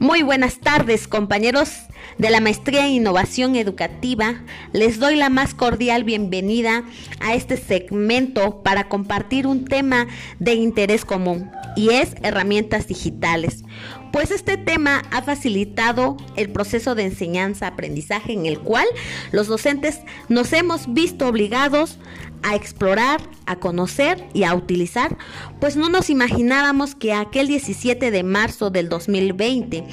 Muy buenas tardes, compañeros de la Maestría en Innovación Educativa. Les doy la más cordial bienvenida a este segmento para compartir un tema de interés común y es herramientas digitales. Pues este tema ha facilitado el proceso de enseñanza-aprendizaje en el cual los docentes nos hemos visto obligados a explorar, a conocer y a utilizar, pues no nos imaginábamos que aquel 17 de marzo del 2020,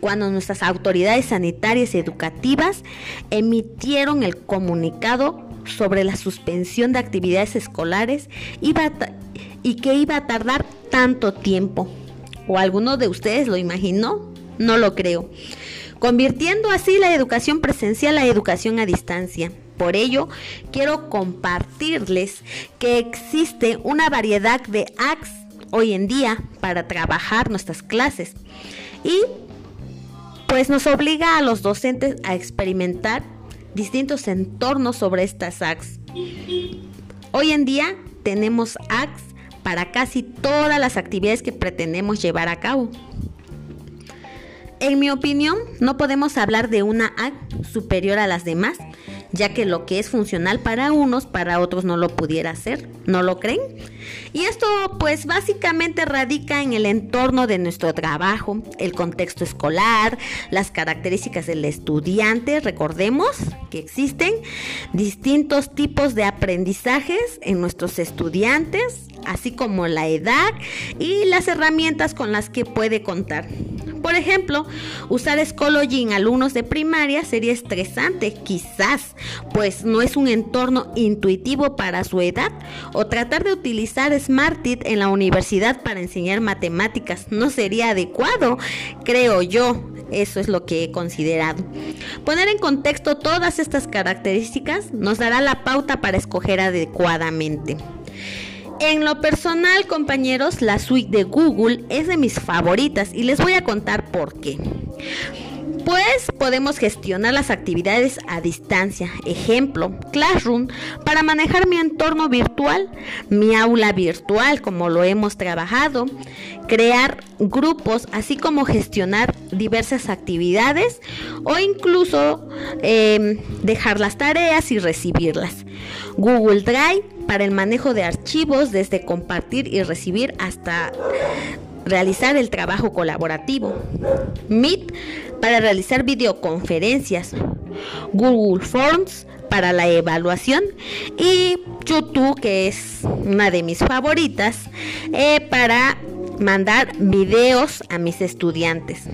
cuando nuestras autoridades sanitarias y educativas emitieron el comunicado sobre la suspensión de actividades escolares iba y que iba a tardar tanto tiempo. ¿O alguno de ustedes lo imaginó? No lo creo. Convirtiendo así la educación presencial a educación a distancia. Por ello, quiero compartirles que existe una variedad de apps hoy en día para trabajar nuestras clases y pues nos obliga a los docentes a experimentar distintos entornos sobre estas apps. Hoy en día tenemos apps para casi todas las actividades que pretendemos llevar a cabo. En mi opinión, no podemos hablar de una app superior a las demás, ya que lo que es funcional para unos, para otros no lo pudiera hacer, ¿no lo creen? Y esto pues básicamente radica en el entorno de nuestro trabajo, el contexto escolar, las características del estudiante, recordemos que existen distintos tipos de aprendizajes en nuestros estudiantes, así como la edad y las herramientas con las que puede contar. Por ejemplo, usar Schoology en alumnos de primaria sería estresante, quizás, pues no es un entorno intuitivo para su edad, o tratar de utilizar Smartit en la universidad para enseñar matemáticas no sería adecuado, creo yo. Eso es lo que he considerado. Poner en contexto todas estas características nos dará la pauta para escoger adecuadamente. En lo personal, compañeros, la suite de Google es de mis favoritas y les voy a contar por qué. Pues podemos gestionar las actividades a distancia. Ejemplo, Classroom para manejar mi entorno virtual, mi aula virtual como lo hemos trabajado, crear grupos, así como gestionar diversas actividades o incluso em, dejar las tareas y recibirlas. Google Drive para el manejo de archivos desde compartir y recibir hasta realizar el trabajo colaborativo. Meet para realizar videoconferencias. Google Forms para la evaluación y YouTube, que es una de mis favoritas, eh, para mandar videos a mis estudiantes.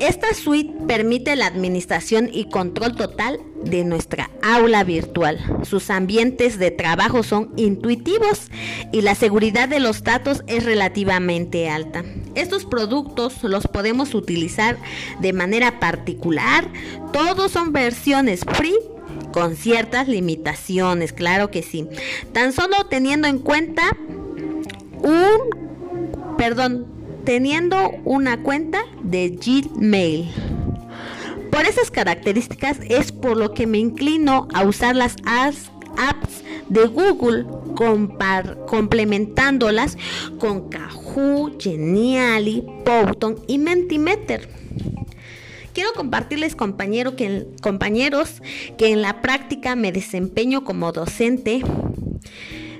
Esta suite permite la administración y control total de nuestra aula virtual. Sus ambientes de trabajo son intuitivos y la seguridad de los datos es relativamente alta. Estos productos los podemos utilizar de manera particular. Todos son versiones free con ciertas limitaciones, claro que sí. Tan solo teniendo en cuenta un, perdón, teniendo una cuenta de Gmail. Por esas características es por lo que me inclino a usar las apps de Google complementándolas con Kahoo, Geniali, Powton y Mentimeter. Quiero compartirles compañeros que en la práctica me desempeño como docente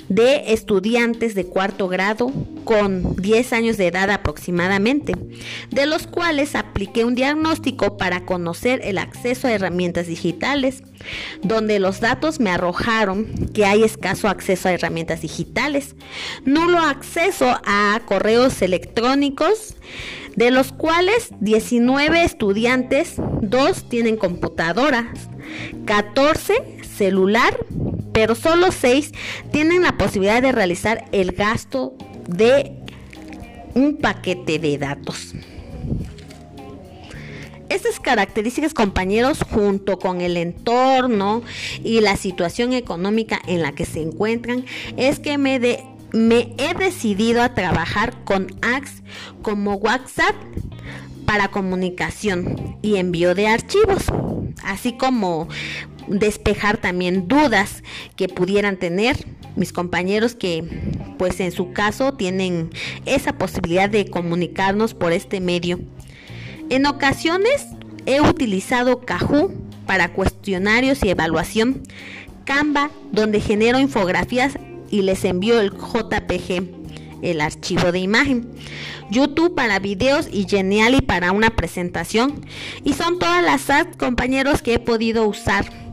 de estudiantes de cuarto grado con 10 años de edad aproximadamente, de los cuales apliqué un diagnóstico para conocer el acceso a herramientas digitales, donde los datos me arrojaron que hay escaso acceso a herramientas digitales, nulo acceso a correos electrónicos, de los cuales 19 estudiantes, 2 tienen computadoras, 14 celular, pero solo 6 tienen la posibilidad de realizar el gasto de un paquete de datos. Estas características, compañeros, junto con el entorno y la situación económica en la que se encuentran, es que me, me he decidido a trabajar con apps como WhatsApp para comunicación y envío de archivos, así como despejar también dudas que pudieran tener mis compañeros que pues en su caso tienen esa posibilidad de comunicarnos por este medio. En ocasiones he utilizado Kahoot para cuestionarios y evaluación, Canva donde genero infografías y les envío el JPG, el archivo de imagen. YouTube para videos y Genially para una presentación. Y son todas las compañeros, que he podido usar.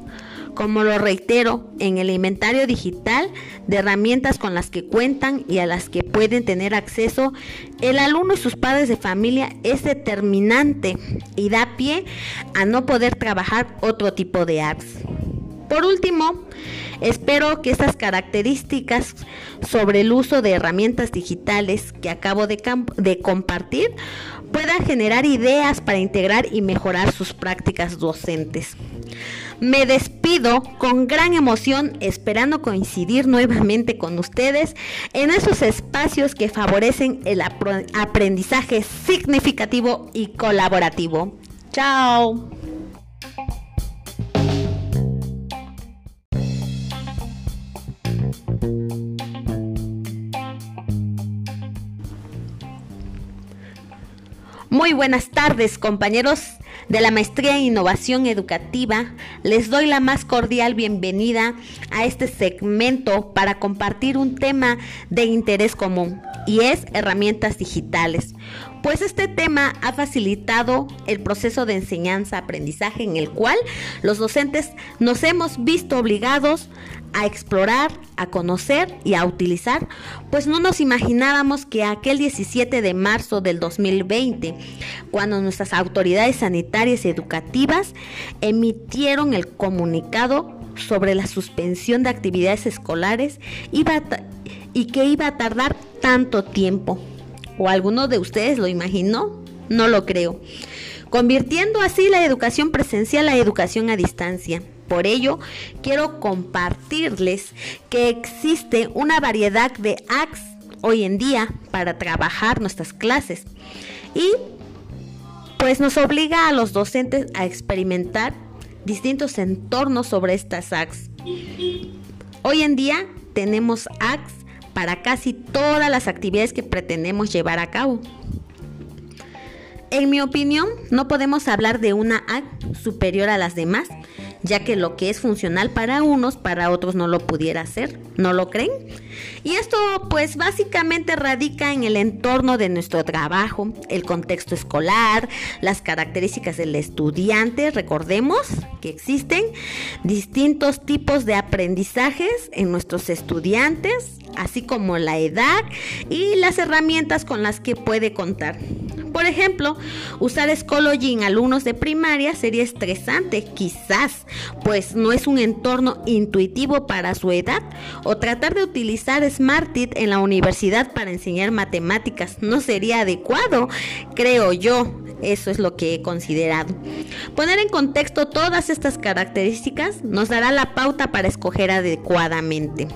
Como lo reitero, en el inventario digital de herramientas con las que cuentan y a las que pueden tener acceso, el alumno y sus padres de familia es determinante y da pie a no poder trabajar otro tipo de apps. Por último, espero que estas características sobre el uso de herramientas digitales que acabo de, compartir puedan generar ideas para integrar y mejorar sus prácticas docentes. Me despido con gran emoción esperando coincidir nuevamente con ustedes en esos espacios que favorecen el aprendizaje significativo y colaborativo. Chao. Muy buenas tardes, compañeros de la Maestría en Innovación Educativa. Les doy la más cordial bienvenida a este segmento para compartir un tema de interés común y es herramientas digitales. Pues este tema ha facilitado el proceso de enseñanza-aprendizaje en el cual los docentes nos hemos visto obligados a explorar, a conocer y a utilizar, pues no nos imaginábamos que aquel 17 de marzo del 2020, cuando nuestras autoridades sanitarias y educativas emitieron el comunicado sobre la suspensión de actividades escolares iba y que iba a tardar tanto tiempo. ¿O alguno de ustedes lo imaginó? No lo creo. Convirtiendo así la educación presencial a educación a distancia. Por ello, quiero compartirles que existe una variedad de apps hoy en día para trabajar nuestras clases y pues nos obliga a los docentes a experimentar distintos entornos sobre estas apps. Hoy en día tenemos apps para casi todas las actividades que pretendemos llevar a cabo. En mi opinión, no podemos hablar de una app superior a las demás, ya que lo que es funcional para unos, para otros no lo pudiera hacer. ¿No lo creen? Y esto pues básicamente radica en el entorno de nuestro trabajo, el contexto escolar, las características del estudiante. Recordemos que existen distintos tipos de aprendizajes en nuestros estudiantes, así como la edad y las herramientas con las que puede contar. Por ejemplo, usar Schoology en alumnos de primaria sería estresante, quizás, pues no es un entorno intuitivo para su edad, o tratar de utilizar SmartIt en la universidad para enseñar matemáticas no sería adecuado, creo yo. Eso es lo que he considerado. Poner en contexto todas estas características nos dará la pauta para escoger adecuadamente.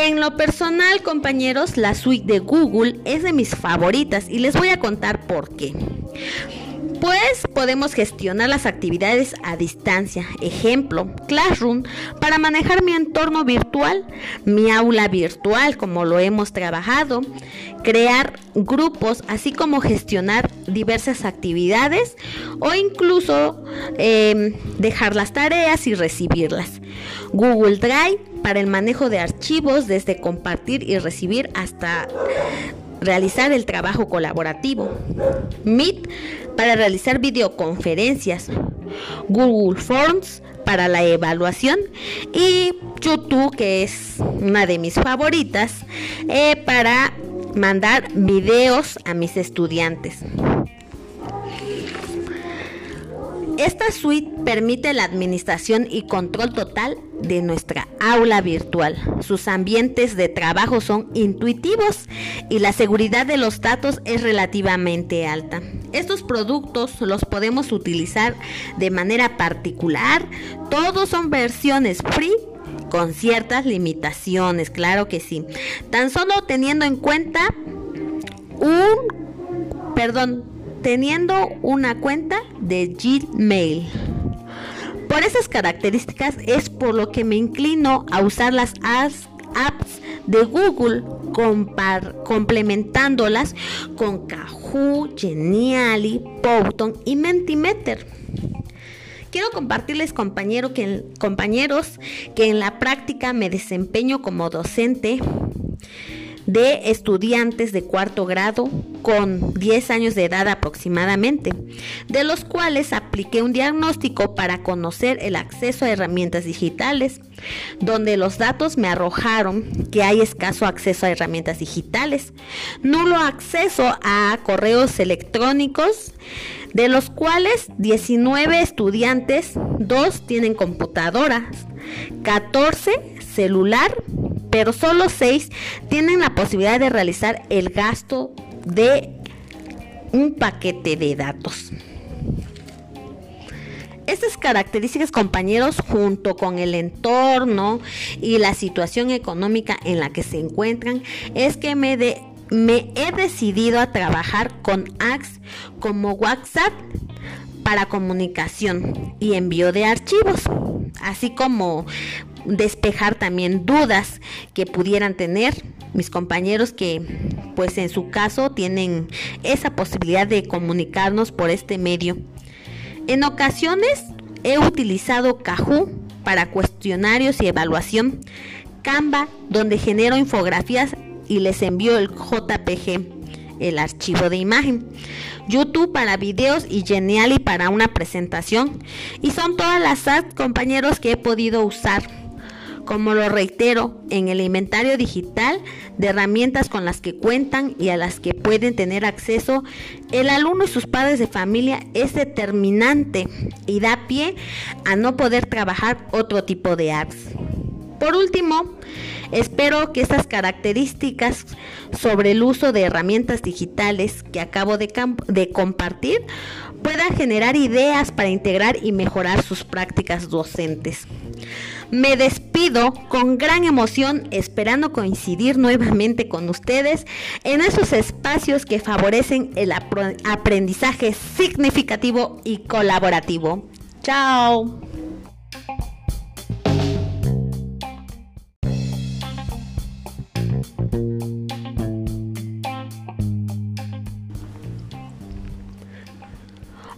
En lo personal, compañeros, la suite de Google es de mis favoritas y les voy a contar por qué. Pues podemos gestionar las actividades a distancia. Ejemplo, Classroom para manejar mi entorno virtual, mi aula virtual como lo hemos trabajado, crear grupos, así como gestionar diversas actividades o incluso em, dejar las tareas y recibirlas. Google Drive para el manejo de archivos desde compartir y recibir hasta realizar el trabajo colaborativo. Meet para realizar videoconferencias. Google Forms para la evaluación y YouTube, que es una de mis favoritas, eh, para mandar videos a mis estudiantes. Esta suite permite la administración y control total de nuestra aula virtual. Sus ambientes de trabajo son intuitivos y la seguridad de los datos es relativamente alta. Estos productos los podemos utilizar de manera particular. Todos son versiones free con ciertas limitaciones, claro que sí. Tan solo teniendo en cuenta un, perdón, teniendo una cuenta de Gmail. Por esas características es por lo que me inclino a usar las apps de Google complementándolas con Kahoot, Geniali, Powton y Mentimeter. Quiero compartirles compañero que, compañeros que en la práctica me desempeño como docente de estudiantes de cuarto grado con 10 años de edad aproximadamente, de los cuales apliqué un diagnóstico para conocer el acceso a herramientas digitales, donde los datos me arrojaron que hay escaso acceso a herramientas digitales, nulo acceso a correos electrónicos, de los cuales 19 estudiantes, 2 tienen computadoras, 14 celular, pero solo 6 tienen la posibilidad de realizar el gasto de un paquete de datos. Estas características, compañeros, junto con el entorno y la situación económica en la que se encuentran, es que me, he decidido a trabajar con apps como WhatsApp para comunicación y envío de archivos, así como despejar también dudas que pudieran tener mis compañeros que pues en su caso tienen esa posibilidad de comunicarnos por este medio. En ocasiones he utilizado Kahoot para cuestionarios y evaluación, Canva donde genero infografías y les envío el JPG, el archivo de imagen. YouTube para videos y Geniali para una presentación. Y son todas las compañeros, que he podido usar como lo reitero, en el inventario digital de herramientas con las que cuentan y a las que pueden tener acceso, el alumno y sus padres de familia es determinante y da pie a no poder trabajar otro tipo de apps. Por último, espero que estas características sobre el uso de herramientas digitales que acabo de, compartir puedan generar ideas para integrar y mejorar sus prácticas docentes. Me despido con gran emoción esperando coincidir nuevamente con ustedes en esos espacios que favorecen el aprendizaje significativo y colaborativo. Chao.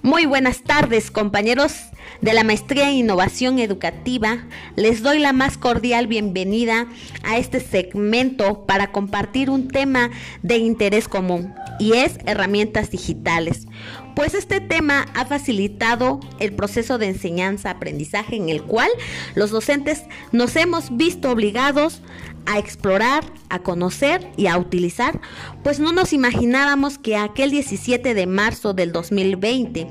Muy buenas tardes compañeros de la Maestría en Innovación Educativa, les doy la más cordial bienvenida a este segmento para compartir un tema de interés común y es herramientas digitales. Pues este tema ha facilitado el proceso de enseñanza-aprendizaje en el cual los docentes nos hemos visto obligados a explorar, a conocer y a utilizar, pues no nos imaginábamos que aquel 17 de marzo del 2020,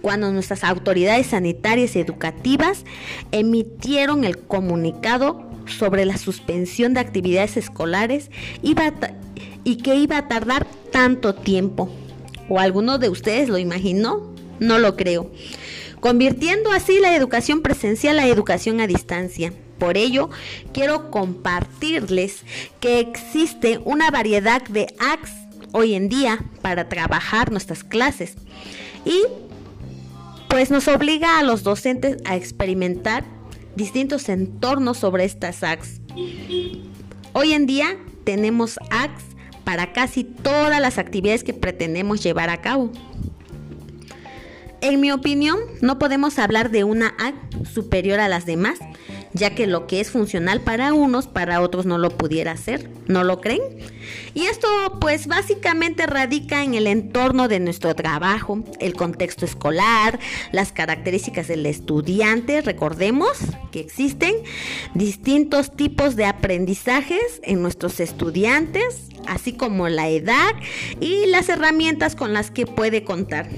cuando nuestras autoridades sanitarias y educativas emitieron el comunicado sobre la suspensión de actividades escolares iba y que iba a tardar tanto tiempo. ¿O alguno de ustedes lo imaginó? No lo creo. Convirtiendo así la educación presencial a educación a distancia. Por ello, quiero compartirles que existe una variedad de apps hoy en día para trabajar nuestras clases y pues nos obliga a los docentes a experimentar distintos entornos sobre estas apps. Hoy en día tenemos apps para casi todas las actividades que pretendemos llevar a cabo. En mi opinión, no podemos hablar de una app superior a las demás, ya que lo que es funcional para unos, para otros no lo pudiera hacer, ¿no lo creen? Y esto pues básicamente radica en el entorno de nuestro trabajo, el contexto escolar, las características del estudiante, recordemos que existen distintos tipos de aprendizajes en nuestros estudiantes, así como la edad y las herramientas con las que puede contar.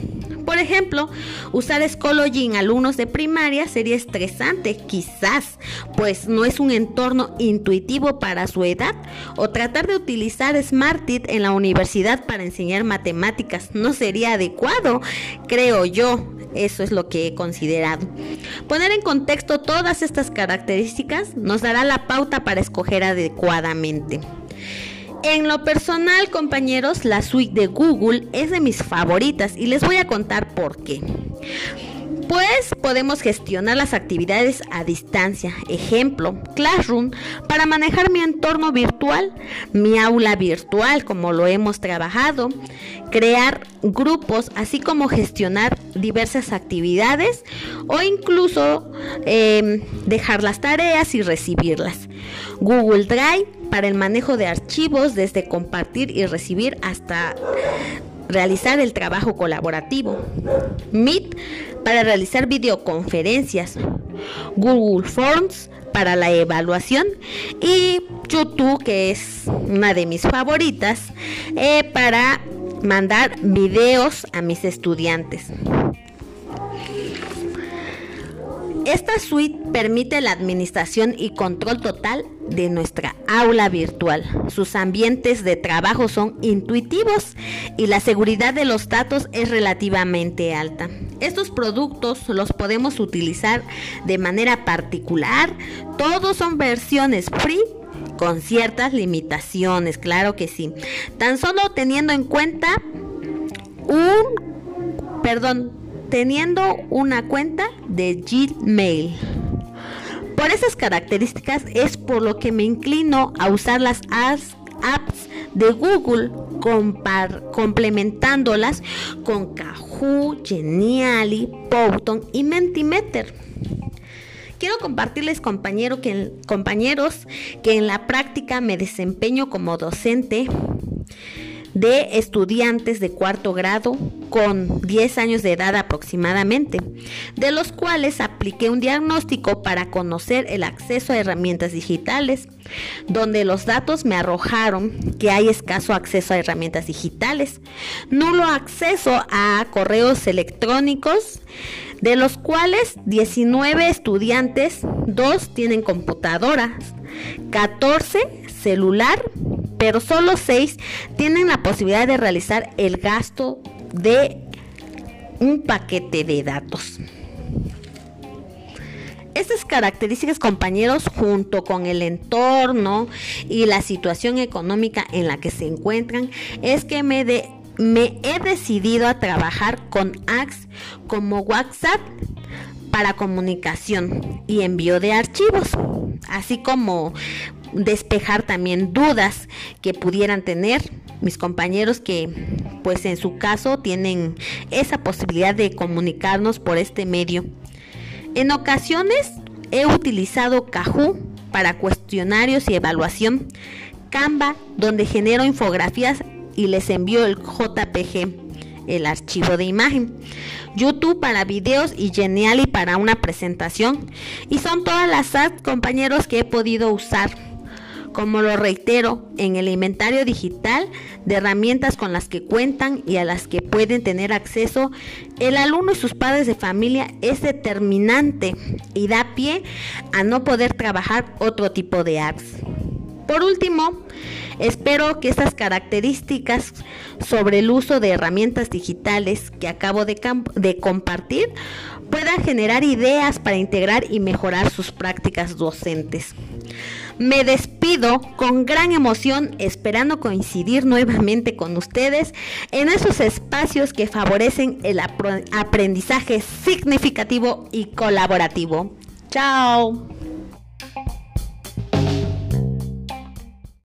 Por ejemplo, usar Schoology en alumnos de primaria sería estresante, quizás, pues no es un entorno intuitivo para su edad, o tratar de utilizar Smartit en la universidad para enseñar matemáticas no sería adecuado, creo yo. Eso es lo que he considerado. Poner en contexto todas estas características nos dará la pauta para escoger adecuadamente. En lo personal, compañeros, la suite de Google es de mis favoritas y les voy a contar por qué. Después podemos gestionar las actividades a distancia. Ejemplo, Classroom para manejar mi entorno virtual, mi aula virtual como lo hemos trabajado, crear grupos, así como gestionar diversas actividades o incluso em, dejar las tareas y recibirlas. Google Drive para el manejo de archivos desde compartir y recibir hasta realizar el trabajo colaborativo. Meet para realizar videoconferencias. Google Forms para la evaluación y YouTube que es una de mis favoritas eh, para mandar videos a mis estudiantes. Esta suite permite la administración y control total de nuestra aula virtual. Sus ambientes de trabajo son intuitivos y la seguridad de los datos es relativamente alta. Estos productos los podemos utilizar de manera particular. Todos son versiones free con ciertas limitaciones, claro que sí. Tan solo teniendo en cuenta un, perdón, teniendo una cuenta de Gmail. Por esas características es por lo que me inclino a usar las apps de Google complementándolas con Kahoo, Geniali, Powton y Mentimeter. Quiero compartirles que, compañeros que en la práctica me desempeño como docente de estudiantes de cuarto grado con 10 años de edad aproximadamente, de los cuales apliqué un diagnóstico para conocer el acceso a herramientas digitales, donde los datos me arrojaron que hay escaso acceso a herramientas digitales, nulo acceso a correos electrónicos, de los cuales 19 estudiantes, 2 tienen computadoras, 14 celular, pero solo 6 tienen la posibilidad de realizar el gasto de un paquete de datos. Estas características, compañeros, junto con el entorno y la situación económica en la que se encuentran, es que me, he decidido a trabajar con apps como WhatsApp para comunicación y envío de archivos, así como despejar también dudas que pudieran tener mis compañeros que pues en su caso tienen esa posibilidad de comunicarnos por este medio. En ocasiones he utilizado Kahoot para cuestionarios y evaluación, Canva donde genero infografías y les envío el JPG, el archivo de imagen. YouTube para videos y Geniali para una presentación. Y son todas las apps, compañeros, que he podido usar como lo reitero, en el inventario digital de herramientas con las que cuentan y a las que pueden tener acceso, el alumno y sus padres de familia es determinante y da pie a no poder trabajar otro tipo de apps. Por último, espero que estas características sobre el uso de herramientas digitales que acabo de, compartir puedan generar ideas para integrar y mejorar sus prácticas docentes. Me despido con gran emoción esperando coincidir nuevamente con ustedes en esos espacios que favorecen el aprendizaje significativo y colaborativo. Chao.